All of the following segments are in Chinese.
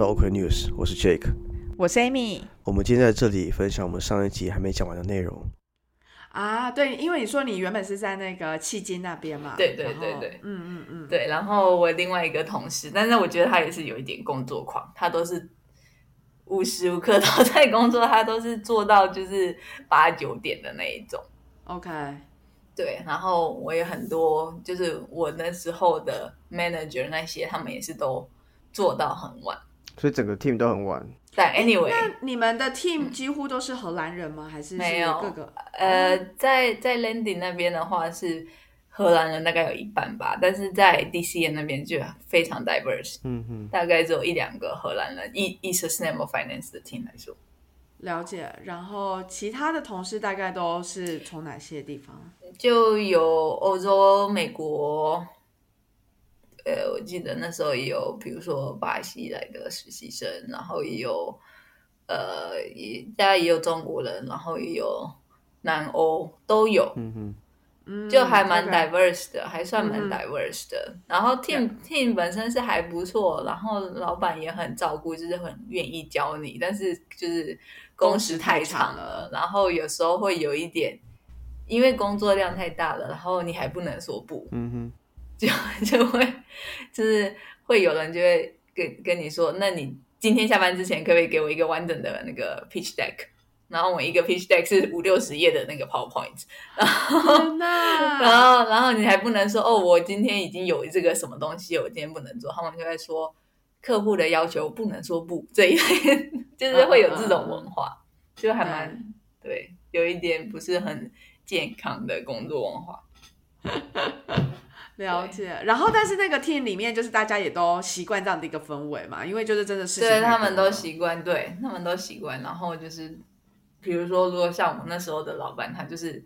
OK News，我是 Jake，我是 Amy。我们今天在这里分享我们上一集还没讲完的内容。啊，对，因为你说你原本是在那个迄今那边嘛，对对对对，嗯嗯嗯，对。然后我另外一个同事，但是我觉得他也是有一点工作狂，他都是无时无刻 都在工作，他都是做到就是八九点的那一种。OK，对。然后我也很多，就是我那时候的 manager 那些，他们也是都做到很晚，所以整个 team 都很晚。但 anyway，那你们的 team 几乎都是荷兰人吗？还是没有各个？呃，在在 landing 那边的话是荷兰人大概有一半吧，但是在 DCN 那边就非常 diverse，嗯嗯，大概只有一两个荷兰人，以以 sustainable finance 的 team 来说。了解。然后其他的同事大概都是从哪些地方？就有欧洲、美国。呃，我记得那时候也有，比如说巴西来的实习生，然后也有，呃，也大家也有中国人，然后也有南欧都有，嗯嗯，就还蛮 diverse 的，还算蛮 diverse 的。然后 team team 本身是还不错，然后老板也很照顾，就是很愿意教你，但是就是工时太长了，然后有时候会有一点，因为工作量太大了，然后你还不能说不，嗯哼。就 就会就是会有人就会跟跟你说，那你今天下班之前可不可以给我一个完整的那个 pitch deck？然后我一个 pitch deck 是五六十页的那个 PowerPoint，然后然后然后你还不能说哦，我今天已经有这个什么东西，我今天不能做。他们就会说客户的要求不能说不这一类，就是会有这种文化，就还蛮对，有一点不是很健康的工作文化。了解，然后但是那个 team 里面就是大家也都习惯这样的一个氛围嘛，因为就是真的是对他们都习惯，对他们都习惯。然后就是，比如说，如果像我那时候的老板，他就是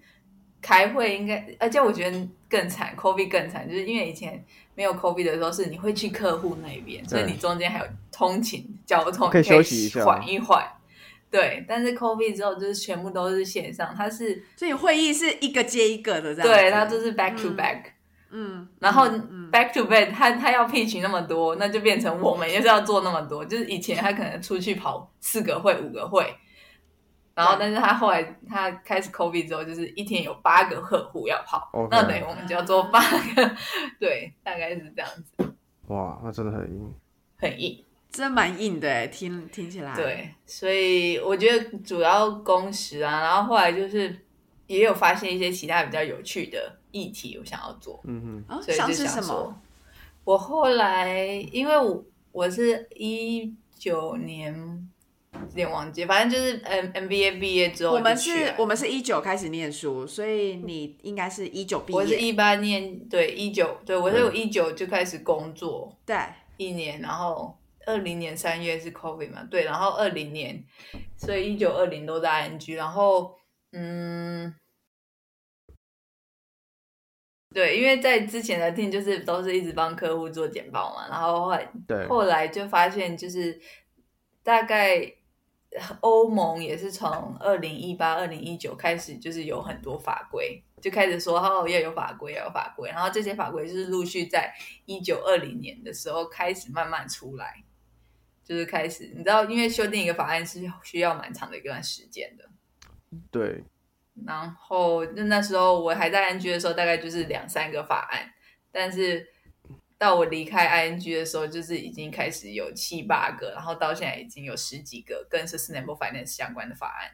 开会，应该而且我觉得更惨，COVID 更惨，就是因为以前没有 COVID 的时候，是你会去客户那边，所以你中间还有通勤交通可以休息一下，缓一缓。对，但是 COVID 之后就是全部都是线上，它是所以会议是一个接一个的这样，对，它就是 back to back。嗯，然后 back to back，他他要 pitch 那么多，那就变成我们也是要做那么多。就是以前他可能出去跑四个会、五个会，然后但是他后来他开始 COVID 之后，就是一天有八个客户要跑，那等于我们就要做八个，对，大概是这样子。哇，那真的很硬，很硬，真蛮硬的，听听起来。对，所以我觉得主要工时啊，然后后来就是也有发现一些其他比较有趣的。议题我想要做，嗯哼，所以就想说，我后来因为我我是一九年有点忘记，反正就是 M M B A 毕业之后，我们是我们是一九开始念书，所以你应该是一九毕业，我是一八年，对一九，对我是我一九就开始工作，对，一年，然后二零年三月是 COVID 嘛，对，然后二零年，所以一九二零都在 I N G，然后嗯。对，因为在之前的 team 就是都是一直帮客户做简报嘛，然后后来对后来就发现就是大概欧盟也是从二零一八、二零一九开始就是有很多法规，就开始说哦要有法规要有法规，然后这些法规就是陆续在一九二零年的时候开始慢慢出来，就是开始你知道，因为修订一个法案是需要蛮长的一段时间的，对。然后那那时候我还在 ING 的时候，大概就是两三个法案，但是到我离开 ING 的时候，就是已经开始有七八个，然后到现在已经有十几个跟 Sustainable Finance 相关的法案。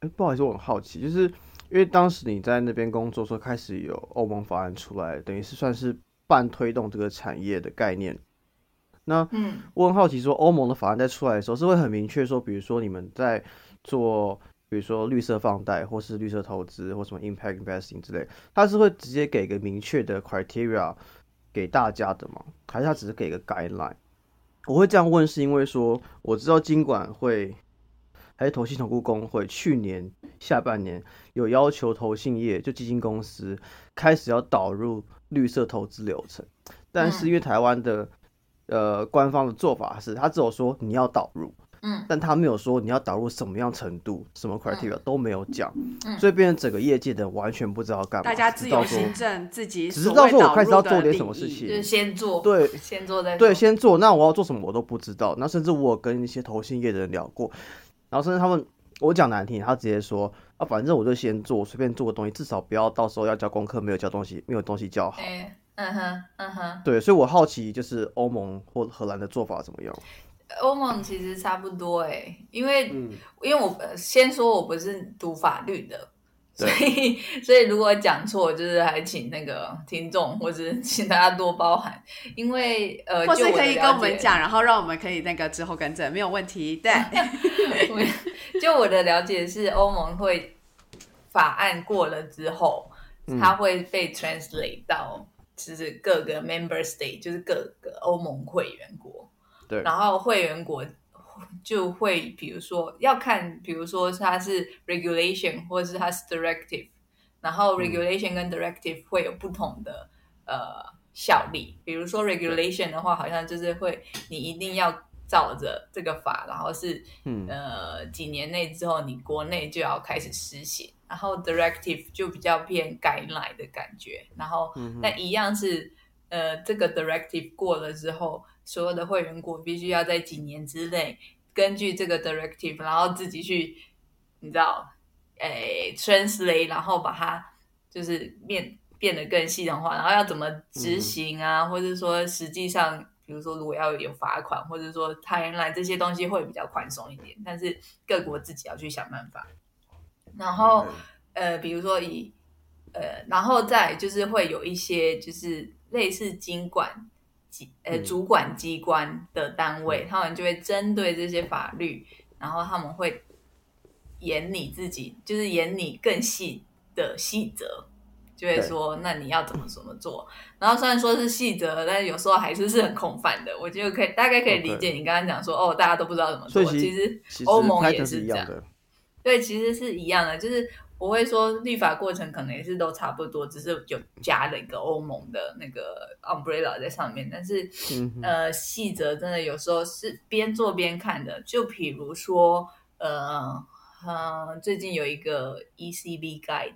哎，不好意思，我很好奇，就是因为当时你在那边工作时候，开始有欧盟法案出来，等于是算是半推动这个产业的概念。那嗯，我很好奇，说欧盟的法案在出来的时候，是会很明确说，比如说你们在做。比如说绿色放贷，或是绿色投资，或什么 impact investing 之类，它是会直接给个明确的 criteria 给大家的吗？还是它只是给个 guideline？我会这样问，是因为说我知道金管会还是投信投顾工会去年下半年有要求投信业就基金公司开始要导入绿色投资流程，但是因为台湾的呃官方的做法是，他只有说你要导入。嗯。但他没有说你要导入什么样程度、什么 criteria 都没有讲，嗯。所以变成整个业界的人完全不知道干嘛，大家自由行政，自己只知道说我开始要做点什么事情。就是先做，对。先做再对，先做，那我要做什么我都不知道。那甚至我跟一些投信业的人聊过，然后甚至他们，我讲难听，他直接说啊，反正我就先做，随便做个东西，至少不要到时候要交功课没有交东西，没有东西交好。哎，嗯哼，嗯哼，对，所以我好奇就是欧盟或荷兰的做法怎么样？欧盟其实差不多哎，因为、嗯因为我呃先说我不是读法律的，所以 所以如果讲错，就是还请那个听众或者请大家多包涵，因为呃，或就是可以跟我们讲，然后让我们可以那个之后更正，没有问题。对 就我的了解是，欧盟会法案过了之后，嗯它会被 translate 到就是各个 member state，就是各个欧盟会员国。对。然后会员国就会比如说要看，比如说它是 regulation 或者是它是 directive，然后 regulation 跟 directive 会有不同的、呃效力。比如说 regulation 的话，好像就是会你一定要照着这个法，然后是嗯。呃几年内之后你国内就要开始施行。然后 directive 就比较偏 guideline 的感觉，然后嗯那一样是呃这个 directive 过了之后，所有的会员国必须要在几年之内根据这个 directive，然后自己去你知道，诶 translate，然后把它就是变变得更系统化，然后要怎么执行啊，或者说实际上，比如说如果要有罚款，或者说他原来这些东西会比较宽松一点，但是各国自己要去想办法。然后呃，比如说以呃，然后再就是会有一些就是类似经管机呃嗯主管机关的单位，他们就会针对这些法律，然后他们会演你自己，就是演你更细的细则，就会说那你要怎么怎么做。然后虽然说是细则，但是有时候还是是很空泛的。我觉得可以大概可以理解你刚刚讲说哦，大家都不知道怎么做，其其实欧盟也是这样。对，其实是一样的，就是我会说立法过程可能也是都差不多，只是有加了一个欧盟的那个 umbrella 在上面，但是嗯呃细则真的有时候是边做边看的，就比如说呃呃最近有一个 ECB guide，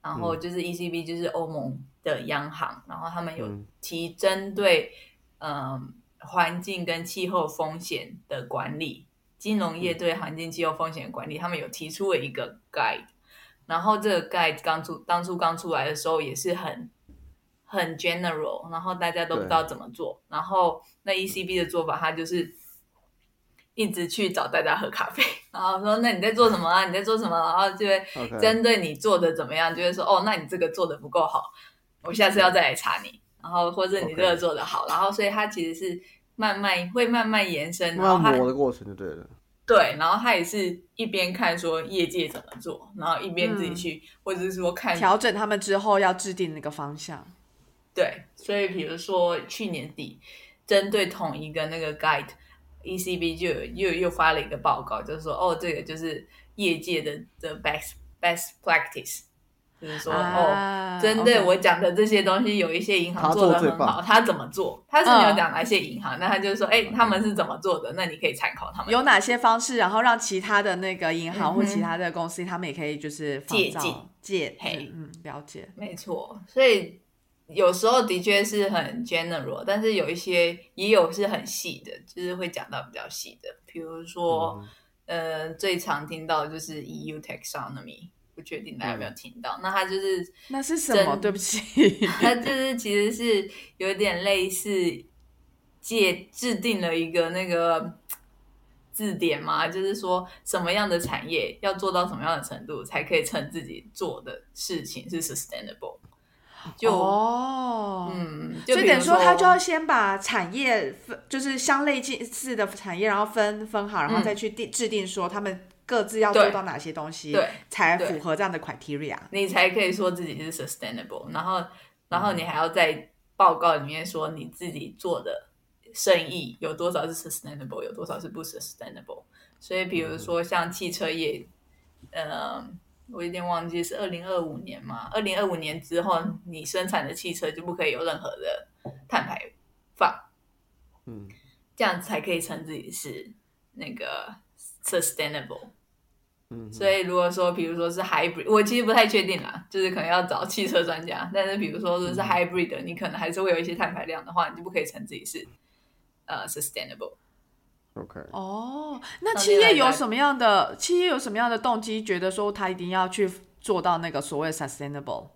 然后嗯。就是 ECB 就是欧盟的央行，然后他们有嗯。提针对呃环境跟气候风险的管理。金融业对环境气候风险的管理，他们有提出了一个 guide，然后这个 guide 刚出当初刚出来的时候也是很很 general，然后大家都不知道怎么做，然后那 ECB 的做法，他就是一直去找大家喝咖啡，然后说那你在做什么啊？你在做什么？然后就会针对你做的怎么样，就会说哦，那你这个做的不够好，我下次要再来查你，然后或者你这个做的好，然后所以它其实是慢慢会慢慢延伸，然后它慢慢磨的过程就对了。对，然后他也是一边看说业界怎么做，然后一边自己去，或者是说看调整他们之后要制定那个方向。对，所以比如说去年底针对同一个那个 guide，ECB 就又又发了一个报告，就是说哦，这个就是业界的的 best best practice，就是说、啊哦，针对我讲的这些东西，有一些银行做的很好，他怎么做？他是没有嗯讲哪些银行，那他就是说，哎，他们是怎么做的？那你可以参考他们。有哪些方式，然后让其他的那个银行或其他的公司，他们也可以就是借鉴借嘿嗯了解。没错，所以有时候的确是很 general，但是有一些也有是很细的，就是会讲到比较细的，比如说，呃，最常听到的就是 EU taxonomy，不确定大家有没有听到？那它就是那是什么？对不起，它就是其实是有点类似借制定了一个那个字典嘛，就是说什么样的产业要做到什么样的程度，才可以称自己做的事情是 sustainable。就、哦，嗯，就所以等于说他就要先把产业分，就是相类近似的产业，然后分分好，然后嗯再去定制定说他们各自要做到哪些东西，对，才符合这样的 criteria。你才可以说自己是 sustainable，然后然后你还要在报告里面说你自己做的生意有多少是 sustainable，有多少是不 sustainable。所以比如说像汽车业，呃，我有点忘记是二零二五年嘛，二零二五年之后你生产的汽车就不可以有任何的碳排放，嗯，这样才可以称自己是那个 sustainable。嗯，所以如果说，比如说是 hybrid，我其实不太确定啦，就是可能要找汽车专家。但是比如说，是 hybrid 的，你可能还是会有一些碳排量的话，你就不可以称自己是呃 sustainable。OK，哦，那企业有什么样的企业有什么样的动机，觉得说他一定要去做到那个所谓 sustainable？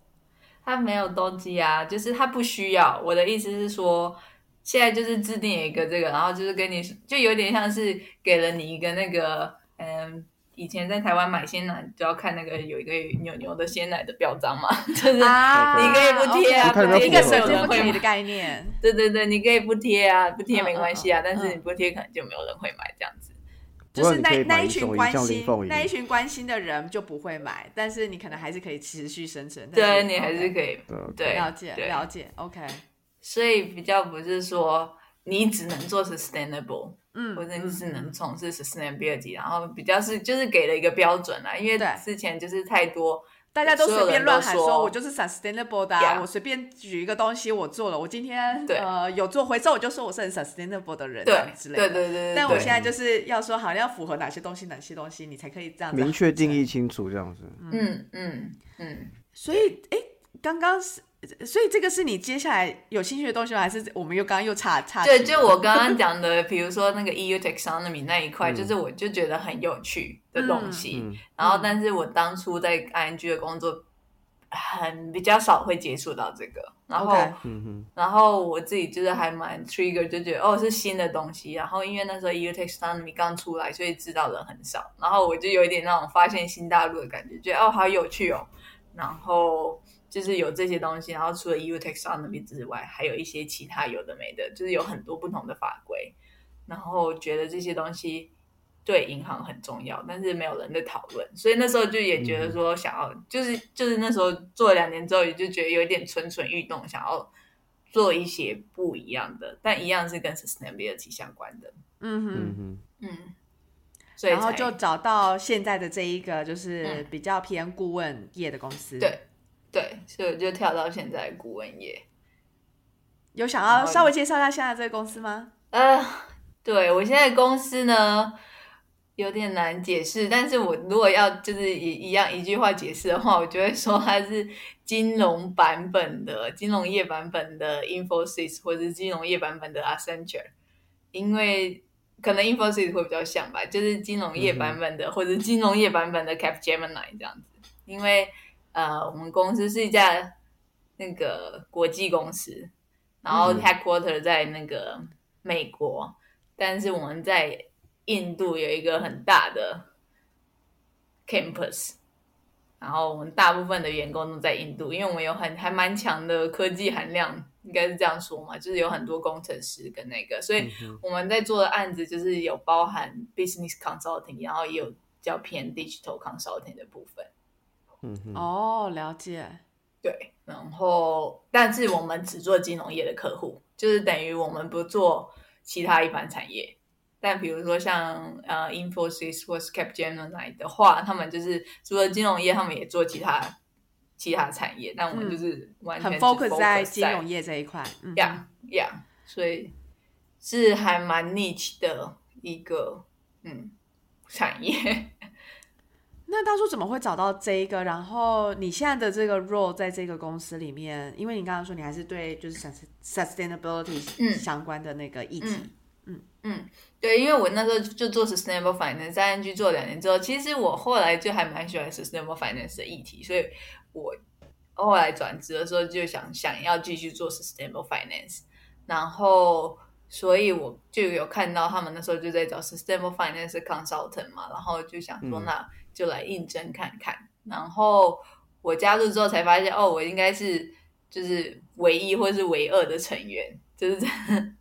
他没有动机啊，就是他不需要。我的意思是说，现在就是制定一个这个，然后就是跟你就有点像是给了你一个那个，嗯，以前在台湾买鲜奶就要看那个有一个牛牛的鲜奶的标章嘛，就是啊你可以不贴啊，一个省不贴有人会买的概念。对对对，你可以不贴啊，不贴嗯没关系啊，但是嗯你不贴可能就没有人会买这样子。就是那过你可以买那一群关心那一群关心的人就不会买，但是你可能还是可以持续生存。但对你还是可以对对了解对了解，OK，所以比较不是说你只能做 sustainable，嗯，或者你是能嗯从事 sustainability，然后比较是就是给了一个标准啦，因为之前就是太多，大家都随便乱喊说说，我就是 sustainable 的、啊 Yeah 我随便举一个东西我做了，我今天呃有做回收，我就说我是很 sustainable 的人，这对之类的。对对对对，但我现在就是要说，好像要符合哪些东西，哪些东西你才可以这样子明确定义清楚这样子。嗯。嗯嗯，所以，哎，刚刚是，所以这个是你接下来有兴趣的东西吗？还是我们又刚刚又岔岔题了？对，就我刚刚讲的，比如说那个 EU taxonomy 那一块，嗯就是我就觉得很有趣的东西。嗯然后，但是我当初在 ING 的工作很比较少会接触到这个，然后然后我自己就是还蛮 trigger，就觉得哦是新的东西。然后因为那时候 EU taxonomy 刚出来，所以知道的人很少。然后我就有一点那种发现新大陆的感觉，觉得哦好有趣哦。然后就是有这些东西，然后除了 EU taxonomy 之外，还有一些其他有的没的，就是有很多不同的法规。然后觉得这些东西对银行很重要，但是没有人在讨论，所以那时候就也觉得说想要，就是就是那时候做了两年之后，也就觉得有一点蠢蠢欲动，想要做一些不一样的，但一样是跟 sustainability 相关的，嗯哼。嗯哼，嗯，所以然后就找到现在的这一个，就是嗯比较偏顾问业的公司。对，对，所以我就跳到现在的顾问业。有想要稍微介绍一下现在这个公司吗？呃，对我现在公司呢有点难解释，但是我如果要就是一一样一句话解释的话，我就会说它是金融版本的金融业版本的 Infosys，或者是金融业版本的 Accenture，因为可能 Infosys 会比较像吧，就是金融业版本的、或者是金融业版本的 Capgemini 这样子，因为呃我们公司是一家那个国际公司。然后嗯 headquarter 在那个美国，但是我们在印度有一个很大的 campus，然后我们大部分的员工都在印度，因为我们有很还蛮强的科技含量，应该是这样说嘛，就是有很多工程师跟那个，所以我们在做的案子就是有包含 business consulting，然后也有较偏 digital consulting 的部分。嗯哼，哦，了解。对，然后但是我们只做金融业的客户，就是等于我们不做其他一般产业。但比如说像呃 Infosys 或是 Capgemini 的话，他们就是除了金融业，他们也做其他其他产业。但我们就是完全 focus 在 focus 在金融业这一块。嗯哼呀呀，所以是还蛮 niche 的一个嗯产业。那当初怎么会找到这一个？然后你现在的这个 role 在这个公司里面，因为你刚刚说你还是对就是 sus- sustainability 嗯。相关的那个议题。嗯。嗯，对，因为我那时候就做 sustainable finance，在 ING 做两年之后，其实我后来就还蛮喜欢 sustainable finance 的议题，所以我后来转职的时候就想想要继续做 sustainable finance，然后所以我就有看到他们那时候就在找 sustainable finance consultant 嘛，然后就想说嗯。那就来应征看看，然后我加入之后才发现哦，我应该是就是唯一或是唯二的成员。就是在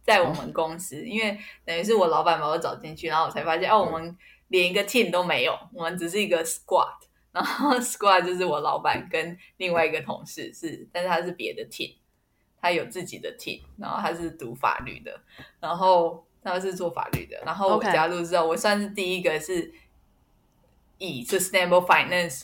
在我们公司，因为等于是我老板把我找进去，然后我才发现，哦，我们连一个 team 都没有，我们只是一个 squad，然后 squad 就是我老板跟另外一个同事是，但是他是别的 team，他有自己的 team，然后他是读法律的，然后他是做法律的，然后我加入之后，我算是第一个是以 sustainable finance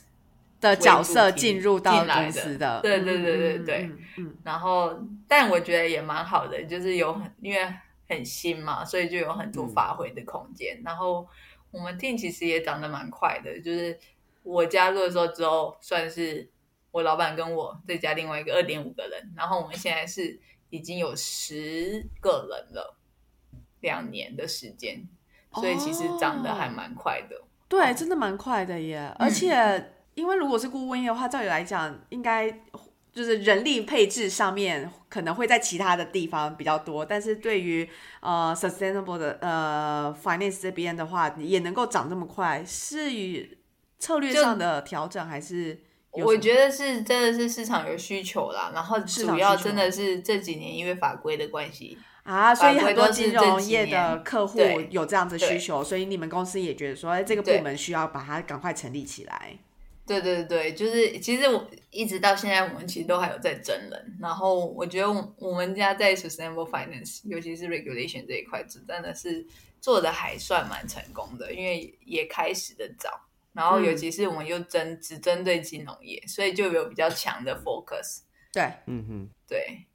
的角色进入到公司的，对对对对嗯对嗯嗯然后，但我觉得也蛮好的，就是有很因为很新嘛，所以就有很多发挥的空间。然后我们 team 其实也长得蛮快的，就是我加入的时候之后，算是我老板跟我再加另外一个二点五个人，然后我们现在是已经有十个人了，两年的时间，所以其实长得还蛮快的。对，真的蛮快的耶。而且，因为如果是顾问业的话，照理来讲，应该就是人力配置上面可能会在其他的地方比较多，但是对于呃 sustainable 的呃 finance 这边的话，也能够涨这么快，是与策略上的调整还是？我觉得是真的是市场有需求啦，然后主要真的是这几年因为法规的关系。啊，所以很多金融业的客户有这样子需求，所以你们公司也觉得说，哎，这个部门需要把它赶快成立起来。对对对，就是其实我一直到现在，我们其实都还有在真人。然后我觉得我我们家在 sustainable finance，尤其是 regulation 这一块，真的是做的还算蛮成功的，因为也开始的早。然后尤其是我们又针只针对金融业，所以就有比较强的 focus。对，嗯哼，对。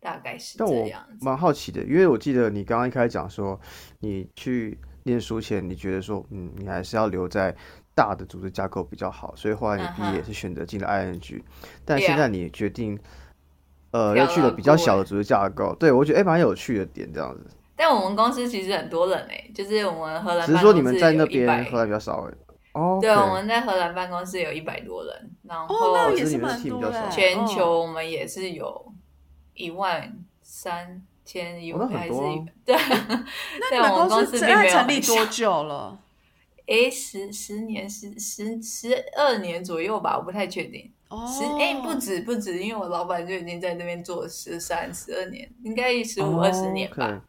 大概是但我蛮好奇的，因为我记得你刚刚一开始讲说，你去念书前，你觉得说，嗯，你还是要留在大的组织架构比较好，所以后来你毕业是选择进了 ING，但现在你决定，呃，要去了比较小的组织架构，对我觉得哎蛮有趣的点这样子。但我们公司其实很多人哎，就是我们荷兰，只是说你们在那边荷兰比较少哎。哦，对，我们在荷兰办公室有一百多人，然后那也是蛮多的。全球我们也是有。一万三千一万还是 对？那你们公司在成立多久了？哎，十十年十十十二年左右吧，我不太确定。十哎不止不止，因为我老板就已经在那边做十三十二年，应该十五二十年吧。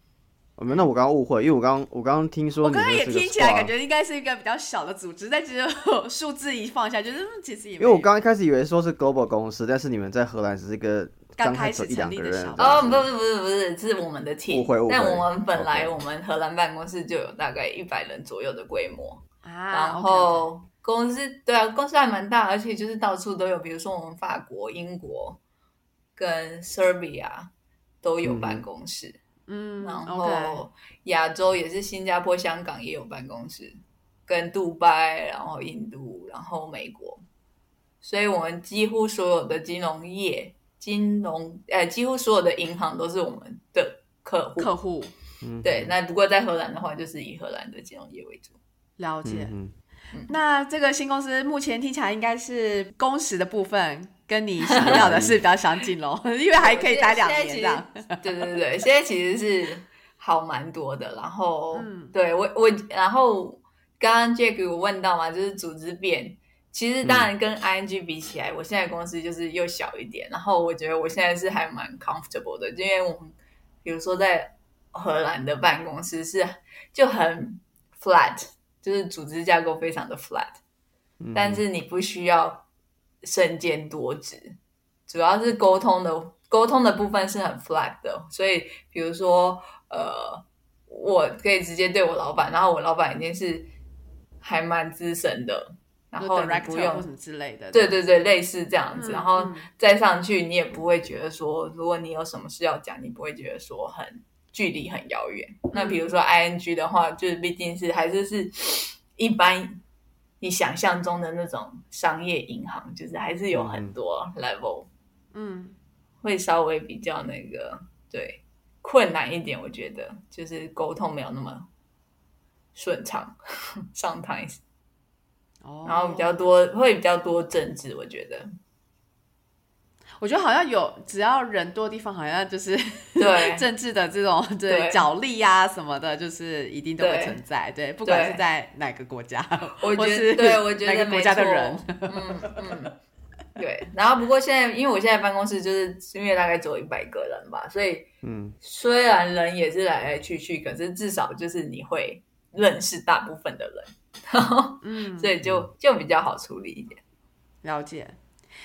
没，那我刚刚误会，因为我刚我刚刚听说，我刚刚也听起来感觉应该是一个比较小的组织，但其实数字一放下，就是其实也因为我刚刚一开始以为说是 global 公司，但是你们在荷兰只是一个。刚开始成立的小哦，不是不是不是，是我们的 team。但我们本来我们荷兰办公室就有大概一百人左右的规模啊。然后公司对啊，公司还蛮大，而且就是到处都有，比如说我们法国、英国跟 Serbia 都有办公室。嗯，然后亚洲也是新加坡、香港也有办公室，跟杜拜，然后印度，然后美国。所以我们几乎所有的金融业。金融，呃，几乎所有的银行都是我们的客户。客户，对。那不过在荷兰的话，就是以荷兰的金融业为主。了解。嗯那这个新公司目前听起来应该是工时的部分跟你想要的是比较相近喽，因为还可以待两年这样。对对对，现在其实是好蛮多的。然后，嗯对我我，然后刚刚 Jack 我问到嘛，就是组织变。其实当然跟 ING 比起来，我现在公司就是又小一点。然后我觉得我现在是还蛮 comfortable 的，因为我们比如说在荷兰的办公室是就很 flat，就是组织架构非常的 flat，但是你不需要身兼多职，主要是沟通的沟通的部分是很 flat 的。所以比如说呃，我可以直接对我老板，然后我老板已经是还蛮资深的。然后你不用什么之类的，对对对，类似这样子，然后再上去，你也不会觉得说，如果你有什么事要讲，你不会觉得说很距离很遥远。那比如说 I N G 的话，就是毕竟是还是是一般你想象中的那种商业银行，就是还是有很多 level，嗯，会稍微比较那个对困难一点，我觉得就是沟通没有那么顺畅，sometimes。然后比较多会比较多政治，我觉得，我觉得好像有只要人多的地方，好像就是对。政治的这种对角力啊什么的，就是一定都会存在。对，不管是在哪个国家，我觉得对，我觉得 哪个国家的人，嗯嗯，对。然后不过现在，因为我现在办公室就是因为大概只有一百个人吧，所以嗯，虽然人也是来来去去，可是至少就是你会认识大部分的人。然后，嗯，所以就就比较好处理一点。了解。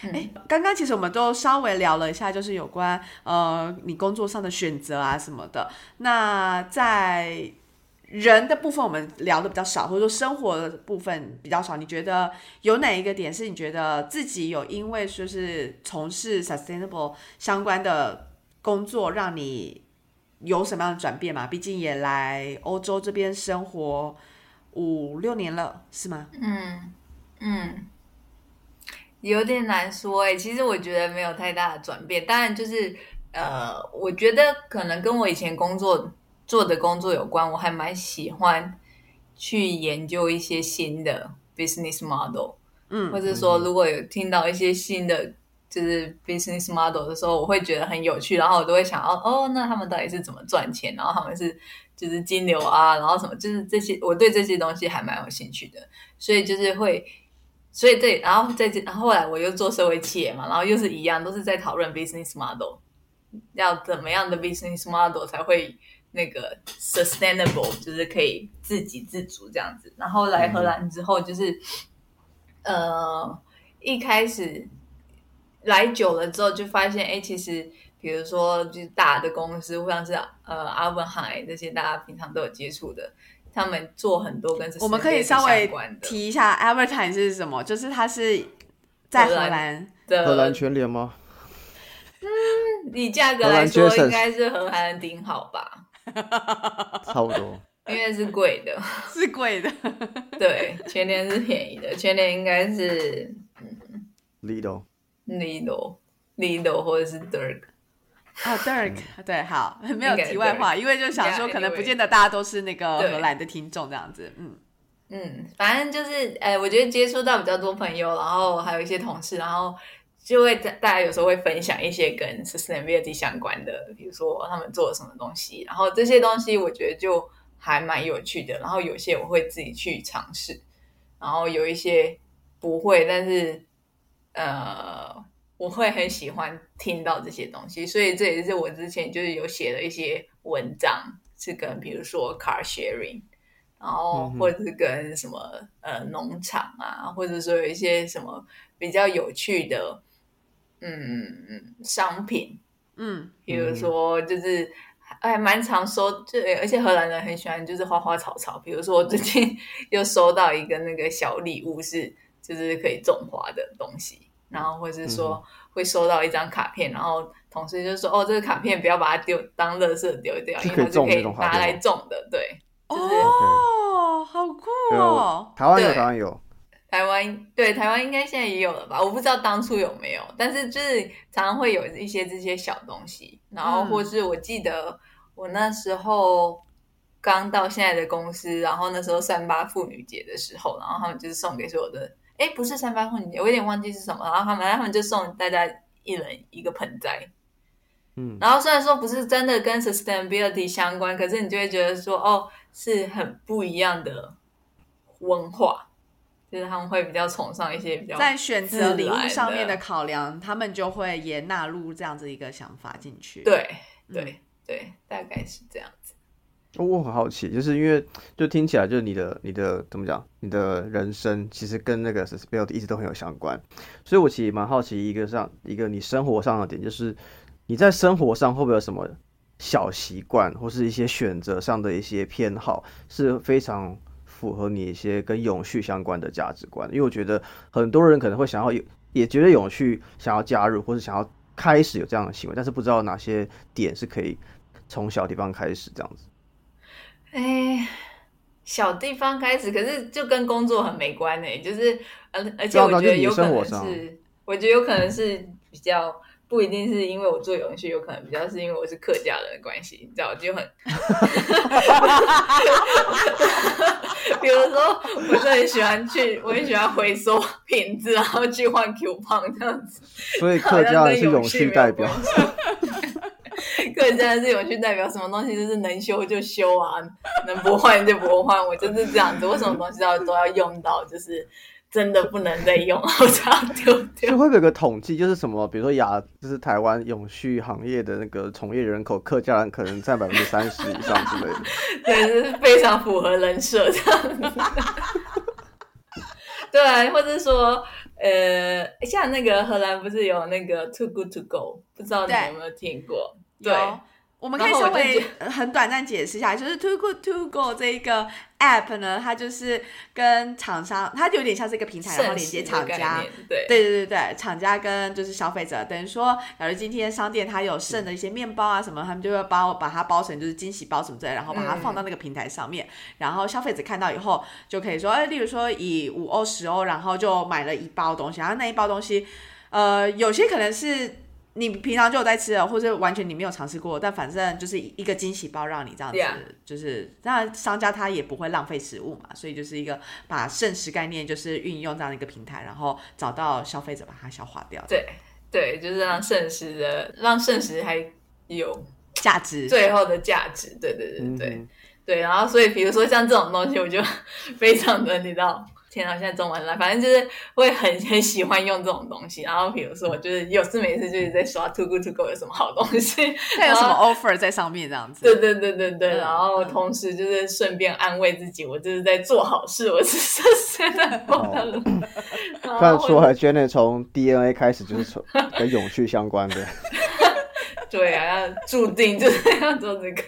哎，刚刚其实我们都稍微聊了一下，就是有关呃你工作上的选择啊什么的。那在人的部分，我们聊的比较少，或者说生活的部分比较少。你觉得有哪一个点是你觉得自己有因为说是从事 sustainable 相关的工作，让你有什么样的转变嘛？毕竟也来欧洲这边生活五六年了，是吗？嗯嗯，有点难说哎、其实我觉得没有太大的转变，当然就是呃，我觉得可能跟我以前工作做的工作有关，我还蛮喜欢去研究一些新的 business model，嗯或者说如果有听到一些新的就是 business model 的时候，我会觉得很有趣，然后我都会想哦哦，那他们到底是怎么赚钱？然后他们是就是金流啊，然后什么，就是这些，我对这些东西还蛮有兴趣的，所以就是会。所以对，然后在这，然后后来我又做社会企业嘛，然后又是一样，都是在讨论 business model，要怎么样的 business model 才会那个 sustainable，就是可以自给自足这样子。然后来荷兰之后，就是、呃一开始来久了之后，就发现哎，其实比如说就是大的公司，或像是呃阿文海这些大家平常都有接触的，他们做很多跟我们可以稍微提一下 Advertine 是什么，就是它是在荷荷兰兰，的荷兰全联吗？以价格来说，应该是荷兰的顶好吧，差不多。因为是贵的。是贵的。对，全年是便宜的，全年应该是 Lido，Lido、Lido 或者是 Dirk。啊，Dirk，对，好，没有题外话，因为就想说，可能不见得大家都是那个对。荷兰的听众这样子，嗯，嗯，反正就是，呃，我觉得接触到比较多朋友，然后还有一些同事，然后就会大大家有时候会分享一些跟 sustainability 相关的，比如说他们做了什么东西，然后这些东西我觉得就还蛮有趣的，然后有些我会自己去尝试，然后有一些不会，但是呃，我会很喜欢听到这些东西，所以这也是我之前就是有写了一些文章，是跟比如说 car sharing。然后或者是跟什么呃农场啊，或者说有一些什么比较有趣的嗯商品，嗯，比如说就是还蛮常收，就而且荷兰人很喜欢就是花花草草，比如说我最近 又收到一个那个小礼物是就是可以种花的东西，然后或是说会收到一张卡片，然后同事就说哦这个卡片不要把它丢当垃圾丢掉，因为它是可以拿来种的，对。哦，好酷哦，台湾有，对台湾有。台湾对台湾应该现在也有了吧？我不知道当初有没有，但是就是常常会有一些这些小东西，然后嗯或是我记得我那时候刚到现在的公司，然后那时候三八妇女节的时候，然后他们就是送给所有的，哎，不是三八妇女节，我有点忘记是什么，然后他们他们就送大家一人一个盆栽，嗯，然后虽然说不是真的跟 sustainability 相关，可是你就会觉得说，哦，是很不一样的文化，就是他们会比较崇尚一些比较在选择礼物上面的考量，他们就会也纳入这样子一个想法进去。，对嗯对对，大概是这样我很好奇，就是因为就听起来就是你的你的怎么讲，你的人生其实跟那个 sustainability 一直都很有相关，所以我其实蛮好奇一个上一个你生活上的点，就是你在生活上会不会有什么小习惯，或是一些选择上的一些偏好，是非常符合你一些跟永续相关的价值观？因为我觉得很多人可能会想要有，也觉得永续想要加入，或是想要开始有这样的行为，但是不知道哪些点是可以从小地方开始这样子。哎，小地方开始，可是就跟工作很没关呢、就是而而且我觉得有可能是，我觉得有可能是比较不一定是因为我做永续，有可能比较是因为我是客家人的关系，你知道，就很，比如说我是很喜欢去，我很喜欢回收瓶子，然后去换 coupon 这样子。所以客家人是永续代表。客家人是永续代表，什么东西就是能修就修啊，能不换就不换，我就是这样子。我什么东西要都要用到，就是真的不能再用，我才要丢所以掉。会有个统计，就是什么，比如说亚，就是台湾永续行业的那个从业人口，客家人可能占百分之三十以上之类的。对，就是非常符合人设这样子。对，或者说，呃，像那个荷兰不是有那个 Too Good to Go，不知道你有没有听过？有。对，我们可以稍微很短暂解释一下，就是 Too Good To Go 这一个 app 呢，它就是跟厂商，它有点像是一个平台，然后连接厂家，对。对对对对，厂家跟就是消费者，等于说，假如今天商店它有剩的一些面包啊什么，他们就会包把它包成就是惊喜包什么之类，然后把它放到那个平台上面，然后消费者看到以后就可以说，哎，例如说以五欧十欧，然后就买了一包东西，然后那一包东西，呃，有些可能是。你平常就有在吃的，或者完全你没有尝试过，但反正就是一个惊喜包让你这样子，就是那商家他也不会浪费食物嘛，所以就是一个把剩食概念就是运用这样的一个平台，然后找到消费者把它消化掉。对对，就是让剩食的让剩食还有价值，最后的价值。对对对对对，然后所以比如说像这种东西，我就 非常的你知道。天啊，现在中文了，反正就是会很很喜欢用这种东西。然后比如说，就是有事没事就是在刷 Too Good To Go 有什么好东西，它有什么 offer 在上面这样子。对对对对对，然后同时就是顺便安慰自己，我就是在做好事，我是现在忘 了。看出来 Jenny 从 DNA 开始就是从 跟永续相关的。对啊，要注定就是要做这个。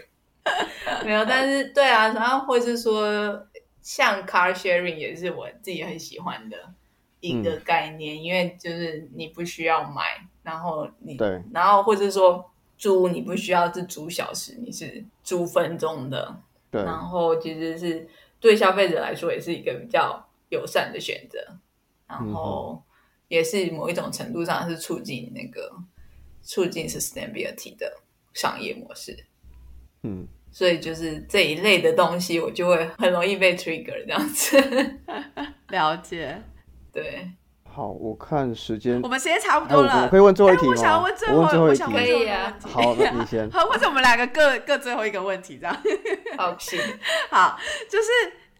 没有，但是对啊，然后或是说。像 car sharing 也是我自己很喜欢的一个概念，因为就是你不需要买，然后你对，然后或者说租你不需要是租小时，你是租分钟的，对，然后其实是对消费者来说也是一个比较友善的选择，然后也是某一种程度上是促进那个促进 sustainability 的商业模式，嗯。所以就是这一类的东西，我就会很容易被 trigger 这样子。了解，对。好，我看时间，我们时间差不多了，我可以问最后一题吗？我想问最后一题，可以啊。好，那你先。好，或者我们两个各各最后一个问题，这样。好，行。好，就是。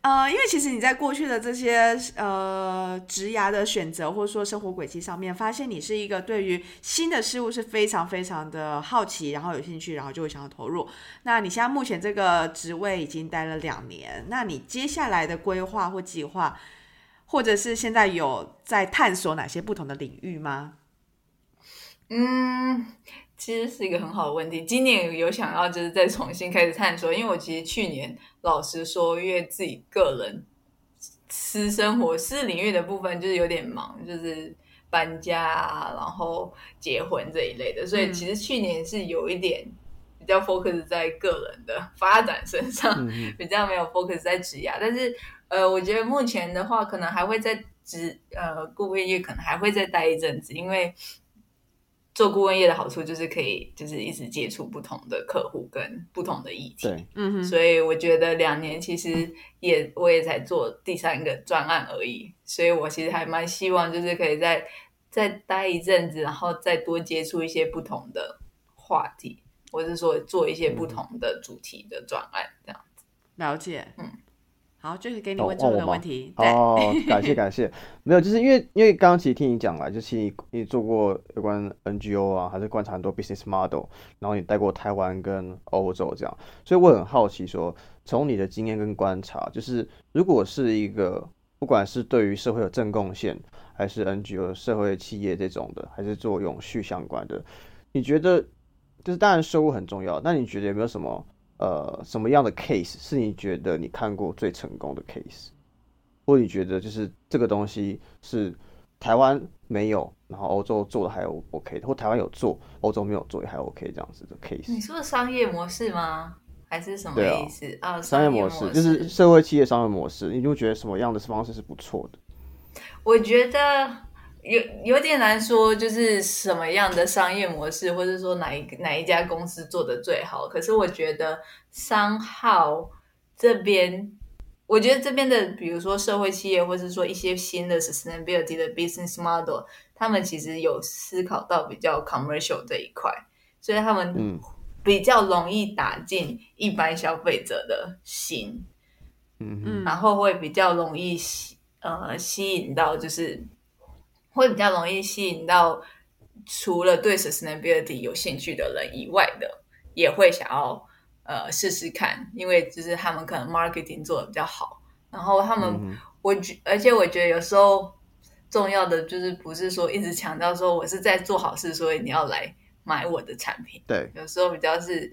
呃，因为其实你在过去的这些呃职涯的选择，或者说生活轨迹上面，发现你是一个对于新的事物是非常非常的好奇，然后有兴趣，然后就会想要投入。那你现在目前这个职位已经待了两年，那你接下来的规划或计划，或者是现在有在探索哪些不同的领域吗？嗯。其实是一个很好的问题。今年有想要就是再重新开始探索，因为我其实去年老实说，因为自己个人私生活、私领域的部分就是有点忙，就是搬家啊然后结婚这一类的，所以其实去年是有一点比较 focus 在个人的发展身上，比较没有 focus 在职业。但是呃，我觉得目前的话，可能还会在职呃顾问业可能还会再待一阵子，因为。做顾问业的好处就是可以，就是一直接触不同的客户跟不同的议题。对，嗯哼。所以我觉得两年其实也我也才做第三个专案而已，所以我其实还蛮希望就是可以再再待一阵子，然后再多接触一些不同的话题，或是说做一些不同的主题的专案这样子。了解，嗯。好，就是给你问这个问题。哦，感谢感谢。没有，就是因为因为刚刚其实听你讲了，就是你你做过有关 NGO 啊，还是观察很多 business model，然后你带过台湾跟欧洲这样，所以我很好奇说，从你的经验跟观察，就是如果是一个不管是对于社会有正贡献，还是 NGO 社会企业这种的，还是做永续相关的，你觉得就是当然收入很重要，那你觉得有没有什么？呃，什么样的 case 是你觉得你看过最成功的 case，或你觉得就是这个东西是台湾没有，然后欧洲做的还 OK 的，或台湾有做，欧洲没有做也还 OK 这样子的 case？你说的商业模式吗？还是什么意思啊？商业模式就是社会企业商业模式，你就觉得什么样的方式是不错的？我觉得。有有点难说，就是什么样的商业模式，或者说哪一哪一家公司做的最好。可是我觉得商号这边，我觉得这边的，比如说社会企业，或者说一些新的 sustainability 的 business model，他们其实有思考到比较 commercial 这一块，所以他们比较容易打进一般消费者的心，嗯嗯，然后会比较容易吸呃吸引到就是。会比较容易吸引到除了对 sustainability 有兴趣的人以外的，也会想要呃试试看，因为就是他们可能 marketing 做的比较好，然后他们我觉而且我觉得有时候重要的就是不是说一直强调说我是在做好事，所以你要来买我的产品。对，有时候比较是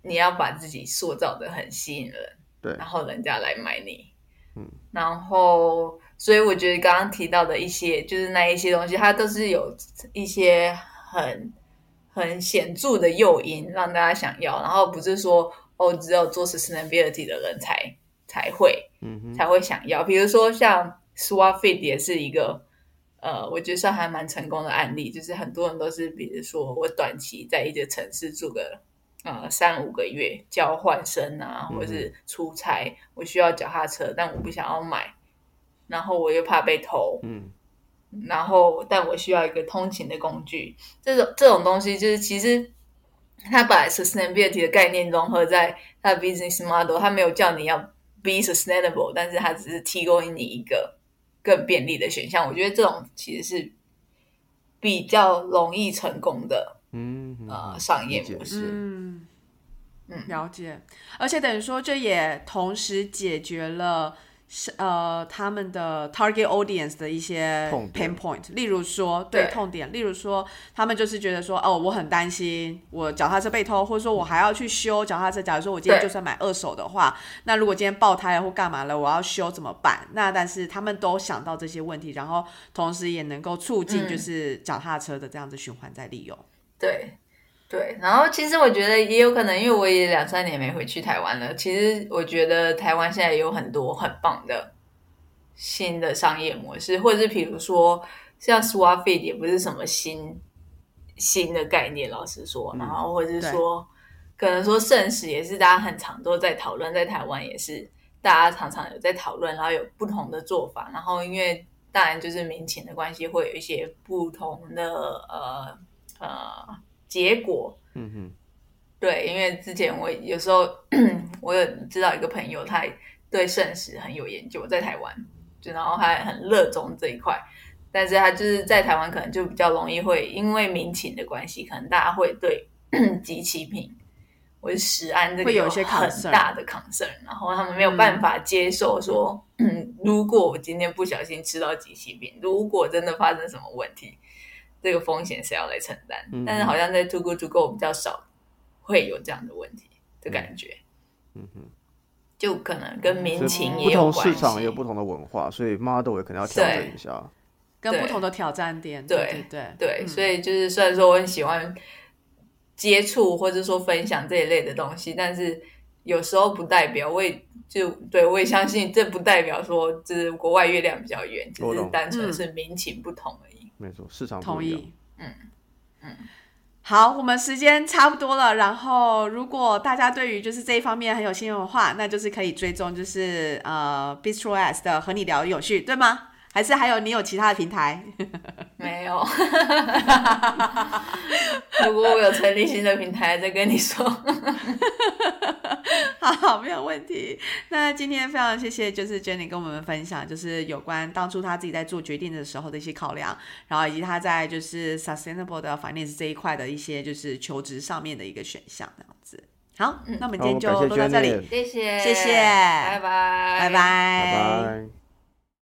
你要把自己塑造的很吸引人，对然后人家来买你，嗯，然后所以我觉得刚刚提到的一些，就是那一些东西，它都是有一些很很显著的诱因，让大家想要，然后不是说哦，只有做 sustainability 的人才才会嗯，才会想要。比如说像 Swapfit 也是一个，呃，我觉得算还蛮成功的案例，就是很多人都是，比如说我短期在一个城市住个呃三五个月，交换生啊，嗯或者是出差，我需要脚踏车，但我不想要买，然后我又怕被偷，嗯然后但我需要一个通勤的工具，这种这种东西就是其实它把 sustainability 的概念融合在它的 business model，它没有叫你要 be sustainable，但是它只是提供你一个更便利的选项。我觉得这种其实是比较容易成功的嗯嗯呃嗯商业模式。嗯嗯了解。而且等于说，这也同时解决了是呃他们的 target audience 的一些 pain point，例如说对对痛点，例如说他们就是觉得说哦，我很担心我脚踏车被偷，或者说我还要去修脚踏车。假如说我今天就算买二手的话，那如果今天爆胎了或干嘛了，我要修怎么办？那但是他们都想到这些问题，然后同时也能够促进嗯就是脚踏车的这样子循环再利用。对对，然后其实我觉得也有可能，因为我也两三年没回去台湾了。其实我觉得台湾现在有很多很棒的新的商业模式，或者是比如说像 Swapfit 也不是什么新新的概念，老实说，然后或者是说，可能说圣使也是大家很常都在讨论，在台湾也是大家常常有在讨论，然后有不同的做法，然后因为当然就是民情的关系，会有一些不同的呃呃结果。嗯哼，对，因为之前我有时候 我有知道一个朋友，他对圣食很有研究，在台湾，就然后他很热衷这一块，但是他就是在台湾可能就比较容易会因为民情的关系，可能大家会对 集齐品或者食安这个会有一些很大的 concern，然后他们没有办法接受说，嗯，如果我今天不小心吃到集齐品，如果真的发生什么问题，这个风险谁要来承担？嗯但是好像在 Too Good To Go 比较少会有这样的问题的感觉，嗯哼，就可能跟民情不同也有关系。市场也有不同的文化，所以 model 也可能要调整一下。跟不同的挑战点，对对对所以就是虽然说我很喜欢接触或者说分享这一类的东西，但是有时候不代表我也就对我也相信，这不代表说就是国外月亮比较圆，只是单纯是民情不同而已。没错，市场同。意。嗯嗯。好，我们时间差不多了。然后，如果大家对于就是这一方面很有兴趣的话，那就是可以追踪就是呃 Bistro S 的和你聊有趣，对吗？还是还有你有其他的平台？没有，如果我有成立新的平台，再跟你说。好，没有问题。那今天非常谢谢，就是 Jenny 跟我们分享，就是有关当初他自己在做决定的时候的一些考量，然后以及他在就是 sustainable 的 finance 这一块的一些就是求职上面的一个选项，这样子。好，那我们今天就录到这里谢谢，谢谢拜拜，拜拜，拜拜。